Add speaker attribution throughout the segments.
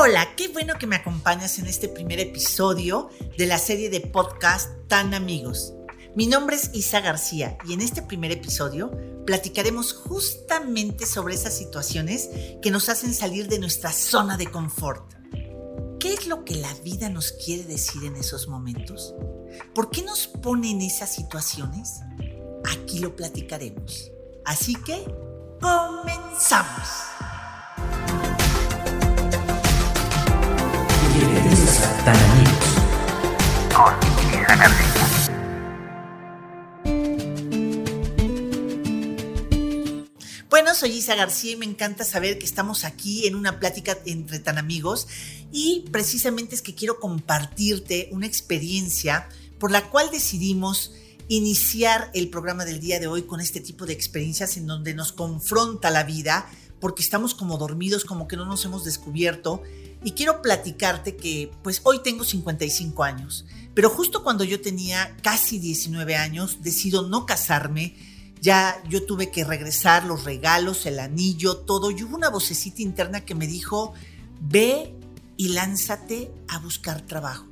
Speaker 1: Hola, qué bueno que me acompañas en este primer episodio de la serie de podcast Tan Amigos. Mi nombre es Isa García y en este primer episodio platicaremos justamente sobre esas situaciones que nos hacen salir de nuestra zona de confort. ¿Qué es lo que la vida nos quiere decir en esos momentos? ¿Por qué nos pone en esas situaciones? Aquí lo platicaremos. Así que, comenzamos. Bueno, soy Isa García y me encanta saber que estamos aquí en una plática entre tan amigos y precisamente es que quiero compartirte una experiencia por la cual decidimos iniciar el programa del día de hoy con este tipo de experiencias en donde nos confronta la vida porque estamos como dormidos, como que no nos hemos descubierto. Y quiero platicarte que pues hoy tengo 55 años, pero justo cuando yo tenía casi 19 años decido no casarme. Ya yo tuve que regresar los regalos, el anillo, todo. Y hubo una vocecita interna que me dijo, ve y lánzate a buscar trabajo.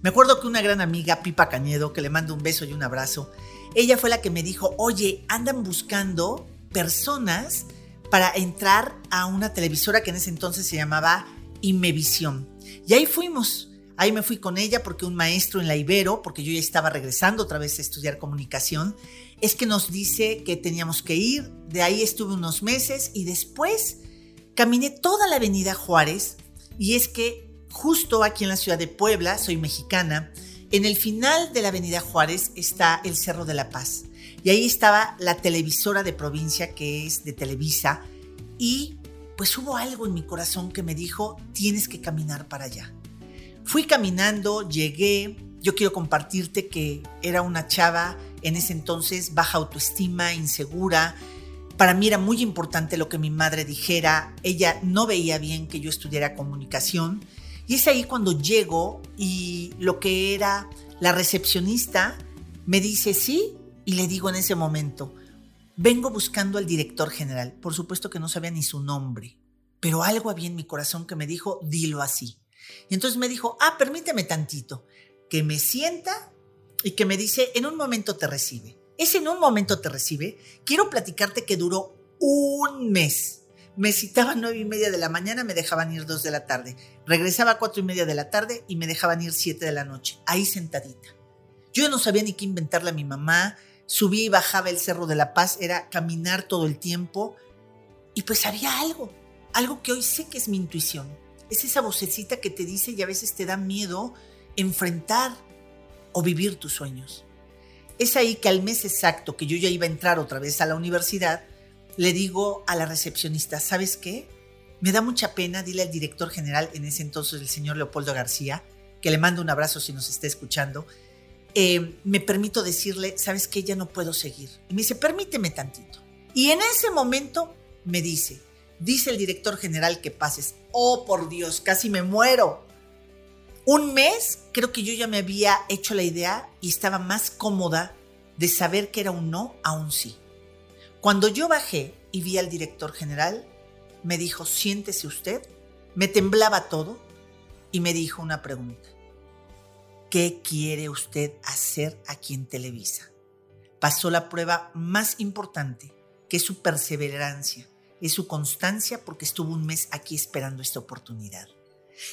Speaker 1: Me acuerdo que una gran amiga, Pipa Cañedo, que le mando un beso y un abrazo, ella fue la que me dijo, oye, andan buscando personas para entrar a una televisora que en ese entonces se llamaba Imevisión. Y ahí fuimos. Ahí me fui con ella porque un maestro en la Ibero, porque yo ya estaba regresando otra vez a estudiar comunicación, es que nos dice que teníamos que ir. De ahí estuve unos meses y después caminé toda la avenida Juárez. Y es que Justo aquí en la ciudad de Puebla, soy mexicana, en el final de la Avenida Juárez está el Cerro de la Paz. Y ahí estaba la televisora de provincia que es de Televisa. Y pues hubo algo en mi corazón que me dijo, tienes que caminar para allá. Fui caminando, llegué. Yo quiero compartirte que era una chava en ese entonces baja autoestima, insegura. Para mí era muy importante lo que mi madre dijera. Ella no veía bien que yo estudiara comunicación y es ahí cuando llego y lo que era la recepcionista me dice sí y le digo en ese momento, vengo buscando al director general. Por supuesto que no sabía ni su nombre, pero algo había en mi corazón que me dijo, dilo así. Y entonces me dijo, ah, permíteme tantito, que me sienta y que me dice, en un momento te recibe. Es en un momento te recibe. Quiero platicarte que duró un mes me citaban nueve y media de la mañana, me dejaban ir dos de la tarde. Regresaba a cuatro y media de la tarde y me dejaban ir siete de la noche, ahí sentadita. Yo no sabía ni qué inventarle a mi mamá. Subía y bajaba el Cerro de la Paz, era caminar todo el tiempo. Y pues había algo, algo que hoy sé que es mi intuición. Es esa vocecita que te dice y a veces te da miedo enfrentar o vivir tus sueños. Es ahí que al mes exacto que yo ya iba a entrar otra vez a la universidad, le digo a la recepcionista, ¿sabes qué? Me da mucha pena, dile al director general, en ese entonces el señor Leopoldo García, que le mando un abrazo si nos está escuchando, eh, me permito decirle, ¿sabes qué? Ya no puedo seguir. Y me dice, permíteme tantito. Y en ese momento me dice, dice el director general que pases. Oh, por Dios, casi me muero. Un mes, creo que yo ya me había hecho la idea y estaba más cómoda de saber que era un no a un sí. Cuando yo bajé y vi al director general, me dijo, siéntese usted. Me temblaba todo y me dijo una pregunta. ¿Qué quiere usted hacer aquí en Televisa? Pasó la prueba más importante, que es su perseverancia, es su constancia porque estuvo un mes aquí esperando esta oportunidad.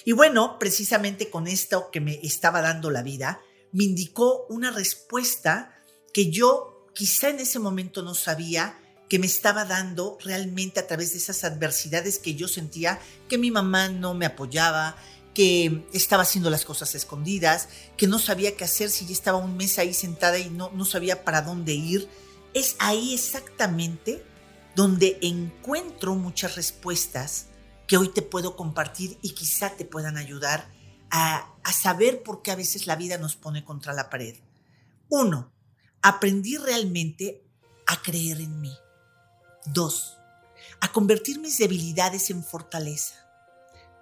Speaker 1: Y bueno, precisamente con esto que me estaba dando la vida, me indicó una respuesta que yo quizá en ese momento no sabía que me estaba dando realmente a través de esas adversidades que yo sentía que mi mamá no me apoyaba, que estaba haciendo las cosas escondidas, que no sabía qué hacer si ya estaba un mes ahí sentada y no, no sabía para dónde ir. Es ahí exactamente donde encuentro muchas respuestas que hoy te puedo compartir y quizá te puedan ayudar a, a saber por qué a veces la vida nos pone contra la pared. Uno, aprendí realmente a creer en mí. Dos, a convertir mis debilidades en fortaleza.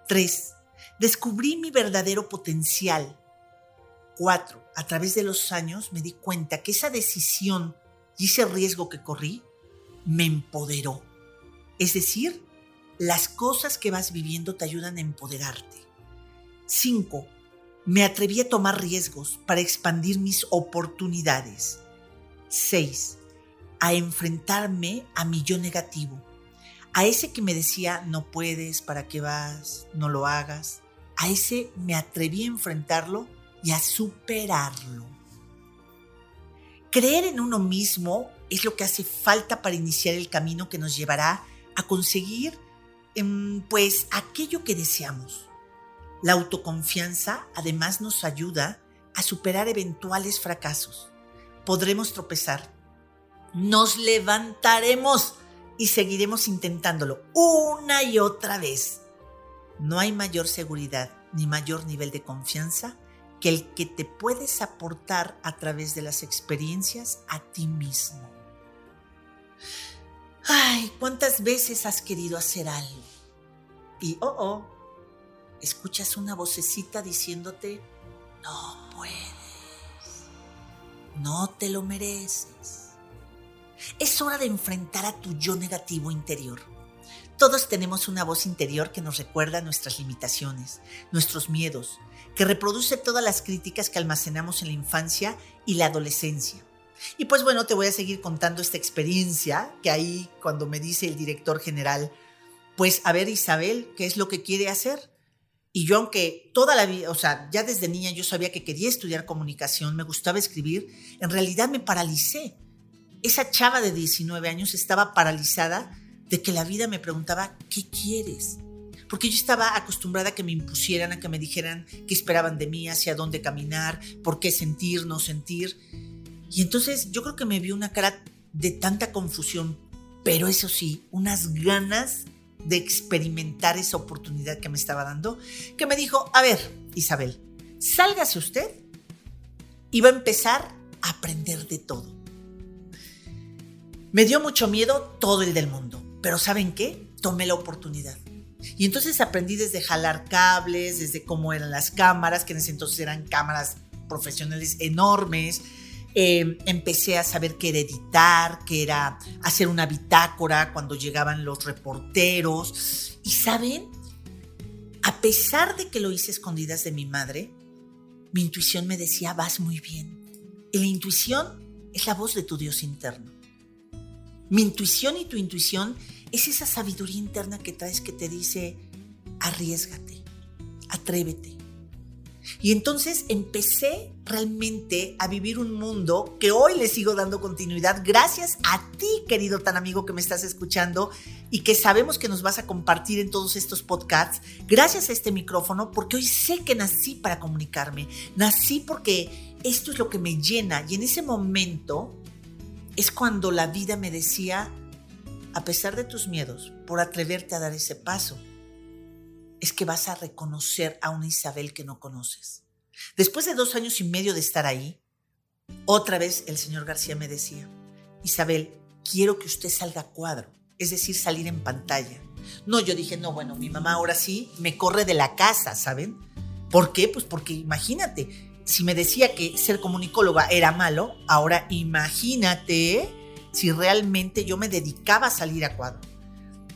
Speaker 1: Tres, descubrí mi verdadero potencial. Cuatro, a través de los años me di cuenta que esa decisión y ese riesgo que corrí me empoderó. Es decir, las cosas que vas viviendo te ayudan a empoderarte. 5. Me atreví a tomar riesgos para expandir mis oportunidades. 6. A enfrentarme a mi yo negativo. A ese que me decía, no puedes, ¿para qué vas? No lo hagas. A ese me atreví a enfrentarlo y a superarlo. Creer en uno mismo es lo que hace falta para iniciar el camino que nos llevará a conseguir em, pues aquello que deseamos. La autoconfianza además nos ayuda a superar eventuales fracasos. Podremos tropezar. Nos levantaremos y seguiremos intentándolo una y otra vez. No hay mayor seguridad ni mayor nivel de confianza que el que te puedes aportar a través de las experiencias a ti mismo. Ay, ¿cuántas veces has querido hacer algo? Y, oh, oh, escuchas una vocecita diciéndote, no puedes, no te lo mereces. Es hora de enfrentar a tu yo negativo interior. Todos tenemos una voz interior que nos recuerda nuestras limitaciones, nuestros miedos, que reproduce todas las críticas que almacenamos en la infancia y la adolescencia. Y pues bueno, te voy a seguir contando esta experiencia que ahí cuando me dice el director general, pues a ver Isabel, ¿qué es lo que quiere hacer? Y yo aunque toda la vida, o sea, ya desde niña yo sabía que quería estudiar comunicación, me gustaba escribir, en realidad me paralicé. Esa chava de 19 años estaba paralizada de que la vida me preguntaba, ¿qué quieres? Porque yo estaba acostumbrada a que me impusieran, a que me dijeran qué esperaban de mí, hacia dónde caminar, por qué sentir, no sentir. Y entonces yo creo que me vio una cara de tanta confusión, pero eso sí, unas ganas de experimentar esa oportunidad que me estaba dando, que me dijo, a ver, Isabel, sálgase usted y va a empezar a aprender de todo. Me dio mucho miedo todo el del mundo, pero ¿saben qué? Tomé la oportunidad. Y entonces aprendí desde jalar cables, desde cómo eran las cámaras, que en ese entonces eran cámaras profesionales enormes, eh, empecé a saber qué era editar, qué era hacer una bitácora cuando llegaban los reporteros. Y saben, a pesar de que lo hice escondidas de mi madre, mi intuición me decía, vas muy bien. Y la intuición es la voz de tu Dios interno. Mi intuición y tu intuición es esa sabiduría interna que traes que te dice, arriesgate, atrévete, y entonces empecé realmente a vivir un mundo que hoy le sigo dando continuidad gracias a ti, querido tan amigo que me estás escuchando y que sabemos que nos vas a compartir en todos estos podcasts. Gracias a este micrófono, porque hoy sé que nací para comunicarme. Nací porque esto es lo que me llena. Y en ese momento es cuando la vida me decía, a pesar de tus miedos, por atreverte a dar ese paso, es que vas a reconocer a una Isabel que no conoces. Después de dos años y medio de estar ahí, otra vez el señor García me decía, Isabel, quiero que usted salga a cuadro, es decir, salir en pantalla. No, yo dije, no, bueno, mi mamá ahora sí me corre de la casa, ¿saben? ¿Por qué? Pues porque imagínate, si me decía que ser comunicóloga era malo, ahora imagínate si realmente yo me dedicaba a salir a cuadro.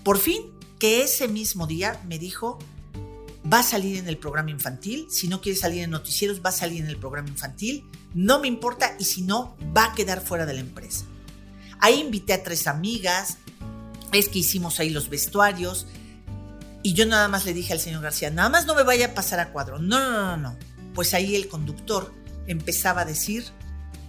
Speaker 1: Por fin, que ese mismo día me dijo, va a salir en el programa infantil, si no quiere salir en noticieros, va a salir en el programa infantil, no me importa y si no, va a quedar fuera de la empresa. Ahí invité a tres amigas, es que hicimos ahí los vestuarios y yo nada más le dije al señor García, nada más no me vaya a pasar a cuadro, no, no, no, no. Pues ahí el conductor empezaba a decir,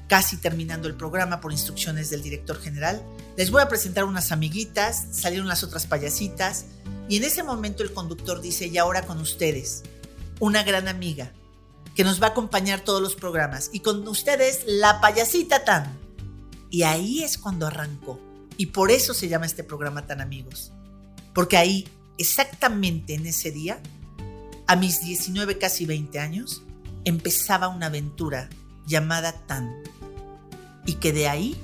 Speaker 1: casi terminando el programa por instrucciones del director general, les voy a presentar unas amiguitas, salieron las otras payasitas, y en ese momento el conductor dice, y ahora con ustedes, una gran amiga que nos va a acompañar todos los programas. Y con ustedes, la payasita tan. Y ahí es cuando arrancó. Y por eso se llama este programa Tan Amigos. Porque ahí, exactamente en ese día, a mis 19, casi 20 años, empezaba una aventura llamada Tan. Y que de ahí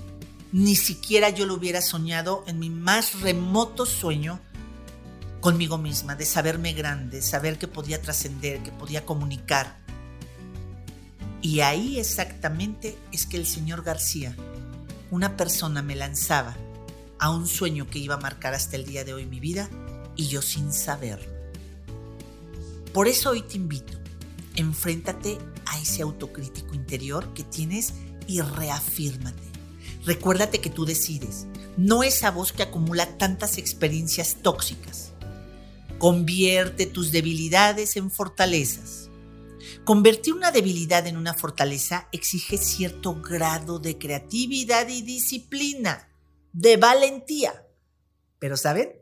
Speaker 1: ni siquiera yo lo hubiera soñado en mi más remoto sueño conmigo misma, de saberme grande, saber que podía trascender, que podía comunicar. Y ahí exactamente es que el señor García, una persona me lanzaba a un sueño que iba a marcar hasta el día de hoy mi vida y yo sin saberlo. Por eso hoy te invito, enfréntate a ese autocrítico interior que tienes y reafírmate. Recuérdate que tú decides, no esa voz que acumula tantas experiencias tóxicas. Convierte tus debilidades en fortalezas. Convertir una debilidad en una fortaleza exige cierto grado de creatividad y disciplina, de valentía. Pero ¿saben?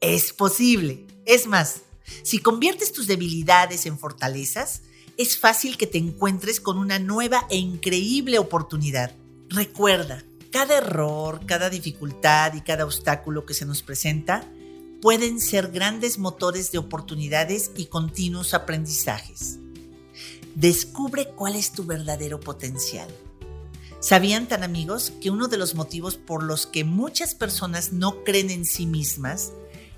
Speaker 1: Es posible. Es más, si conviertes tus debilidades en fortalezas, es fácil que te encuentres con una nueva e increíble oportunidad. Recuerda, cada error, cada dificultad y cada obstáculo que se nos presenta pueden ser grandes motores de oportunidades y continuos aprendizajes. Descubre cuál es tu verdadero potencial. ¿Sabían tan amigos que uno de los motivos por los que muchas personas no creen en sí mismas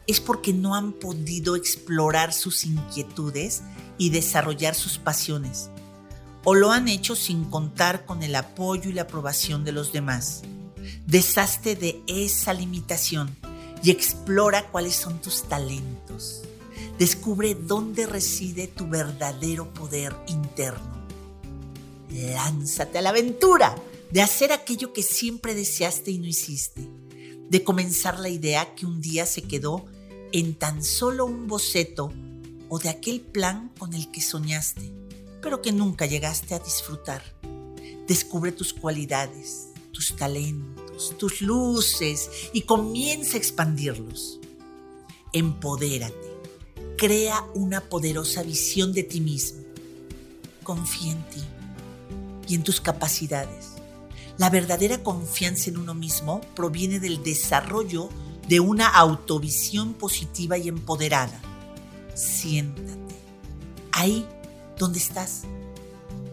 Speaker 1: es porque no han podido explorar sus inquietudes y desarrollar sus pasiones, o lo han hecho sin contar con el apoyo y la aprobación de los demás. Deshazte de esa limitación y explora cuáles son tus talentos. Descubre dónde reside tu verdadero poder interno. Lánzate a la aventura de hacer aquello que siempre deseaste y no hiciste, de comenzar la idea que un día se quedó en tan solo un boceto o de aquel plan con el que soñaste, pero que nunca llegaste a disfrutar. Descubre tus cualidades, tus talentos, tus luces y comienza a expandirlos. Empodérate. Crea una poderosa visión de ti mismo. Confía en ti y en tus capacidades. La verdadera confianza en uno mismo proviene del desarrollo de una autovisión positiva y empoderada. Siéntate. Ahí donde estás.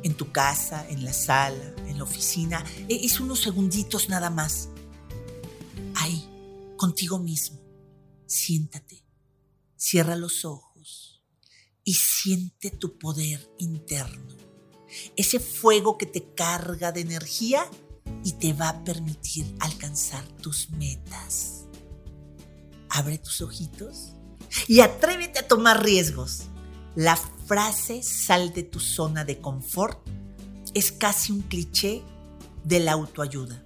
Speaker 1: En tu casa, en la sala, en la oficina. E-, es unos segunditos nada más. Ahí, contigo mismo. Siéntate. Cierra los ojos y siente tu poder interno. Ese fuego que te carga de energía y te va a permitir alcanzar tus metas abre tus ojitos y atrévete a tomar riesgos. La frase sal de tu zona de confort es casi un cliché de la autoayuda.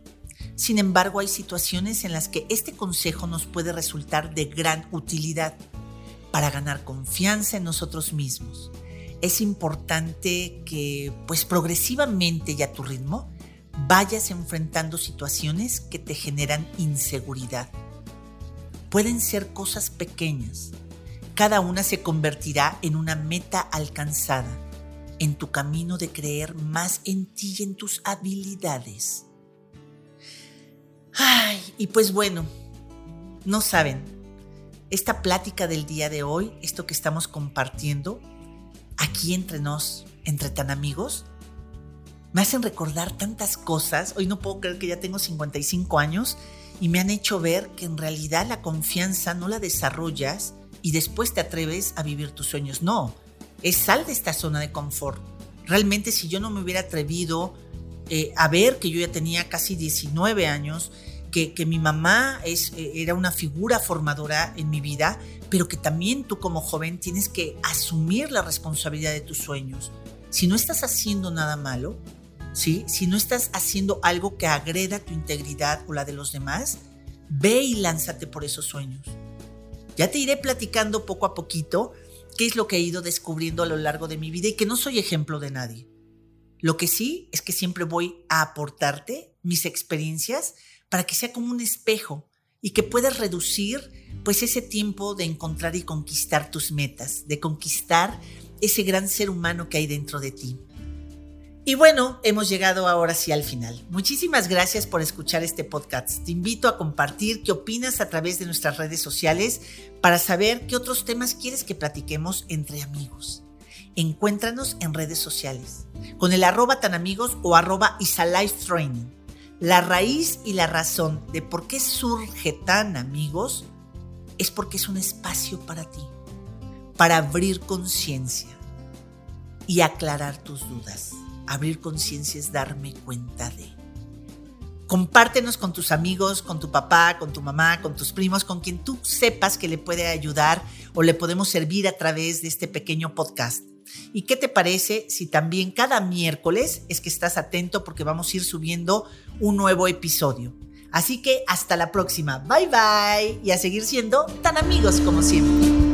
Speaker 1: Sin embargo, hay situaciones en las que este consejo nos puede resultar de gran utilidad para ganar confianza en nosotros mismos. Es importante que, pues progresivamente y a tu ritmo, vayas enfrentando situaciones que te generan inseguridad Pueden ser cosas pequeñas. Cada una se convertirá en una meta alcanzada, en tu camino de creer más en ti y en tus habilidades. Ay, y pues bueno, no saben, esta plática del día de hoy, esto que estamos compartiendo aquí entre nos, entre tan amigos, me hacen recordar tantas cosas. Hoy no puedo creer que ya tengo 55 años y me han hecho ver que en realidad la confianza no la desarrollas y después te atreves a vivir tus sueños. No, es sal de esta zona de confort. Realmente si yo no me hubiera atrevido eh, a ver que yo ya tenía casi 19 años, que, que mi mamá es, eh, era una figura formadora en mi vida, pero que también tú como joven tienes que asumir la responsabilidad de tus sueños. Si no estás haciendo nada malo, si no estás haciendo algo que agreda tu integridad o la de los demás, ve y lánzate por esos sueños. Ya te iré platicando poco a poquito qué es lo que he ido descubriendo a lo largo de mi vida y que no soy ejemplo de nadie. Lo que sí es que siempre voy a aportarte mis experiencias para que sea como un espejo y que puedas reducir pues ese tiempo de encontrar y conquistar tus metas, de conquistar ese gran ser humano que hay dentro de ti. Y bueno, hemos llegado ahora sí al final. Muchísimas gracias por escuchar este podcast. Te invito a compartir qué opinas a través de nuestras redes sociales para saber qué otros temas quieres que platiquemos entre amigos. Encuéntranos en redes sociales con el arroba tan amigos o arroba Training. La raíz y la razón de por qué surge tan amigos es porque es un espacio para ti, para abrir conciencia y aclarar tus dudas. Abrir conciencia es darme cuenta de. Compártenos con tus amigos, con tu papá, con tu mamá, con tus primos, con quien tú sepas que le puede ayudar o le podemos servir a través de este pequeño podcast. ¿Y qué te parece si también cada miércoles es que estás atento porque vamos a ir subiendo un nuevo episodio? Así que hasta la próxima. Bye bye y a seguir siendo tan amigos como siempre.